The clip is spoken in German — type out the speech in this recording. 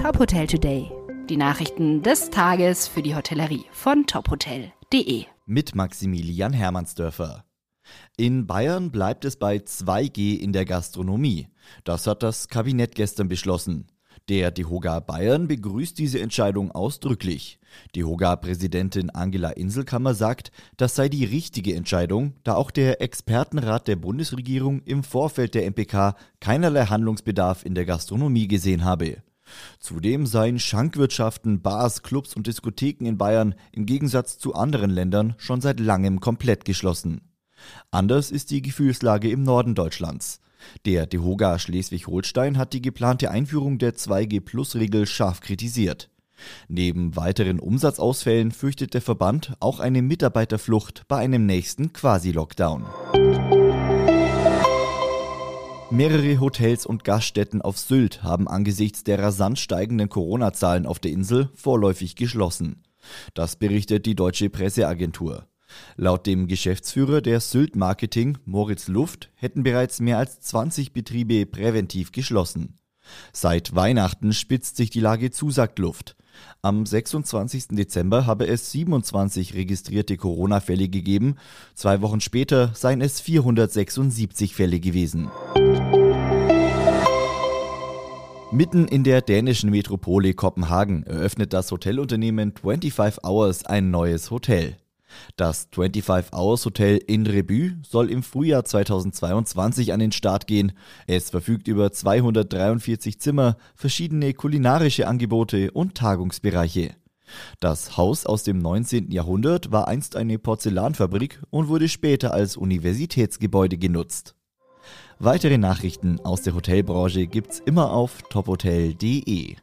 Top Hotel Today. Die Nachrichten des Tages für die Hotellerie von tophotel.de. Mit Maximilian Hermannsdörfer. In Bayern bleibt es bei 2G in der Gastronomie. Das hat das Kabinett gestern beschlossen. Der DEHOGA Bayern begrüßt diese Entscheidung ausdrücklich. DEHOGA-Präsidentin Angela Inselkammer sagt, das sei die richtige Entscheidung, da auch der Expertenrat der Bundesregierung im Vorfeld der MPK keinerlei Handlungsbedarf in der Gastronomie gesehen habe. Zudem seien Schankwirtschaften, Bars, Clubs und Diskotheken in Bayern im Gegensatz zu anderen Ländern schon seit langem komplett geschlossen. Anders ist die Gefühlslage im Norden Deutschlands. Der DEHOGA Schleswig-Holstein hat die geplante Einführung der 2G-Plus-Regel scharf kritisiert. Neben weiteren Umsatzausfällen fürchtet der Verband auch eine Mitarbeiterflucht bei einem nächsten Quasi-Lockdown. Mehrere Hotels und Gaststätten auf Sylt haben angesichts der rasant steigenden Corona-Zahlen auf der Insel vorläufig geschlossen. Das berichtet die deutsche Presseagentur. Laut dem Geschäftsführer der Sylt Marketing, Moritz Luft, hätten bereits mehr als 20 Betriebe präventiv geschlossen. Seit Weihnachten spitzt sich die Lage zu, sagt Luft. Am 26. Dezember habe es 27 registrierte Corona-Fälle gegeben. Zwei Wochen später seien es 476 Fälle gewesen. Mitten in der dänischen Metropole Kopenhagen eröffnet das Hotelunternehmen 25 Hours ein neues Hotel. Das 25 Hours Hotel in Rebü soll im Frühjahr 2022 an den Start gehen. Es verfügt über 243 Zimmer, verschiedene kulinarische Angebote und Tagungsbereiche. Das Haus aus dem 19. Jahrhundert war einst eine Porzellanfabrik und wurde später als Universitätsgebäude genutzt. Weitere Nachrichten aus der Hotelbranche gibt's immer auf tophotel.de.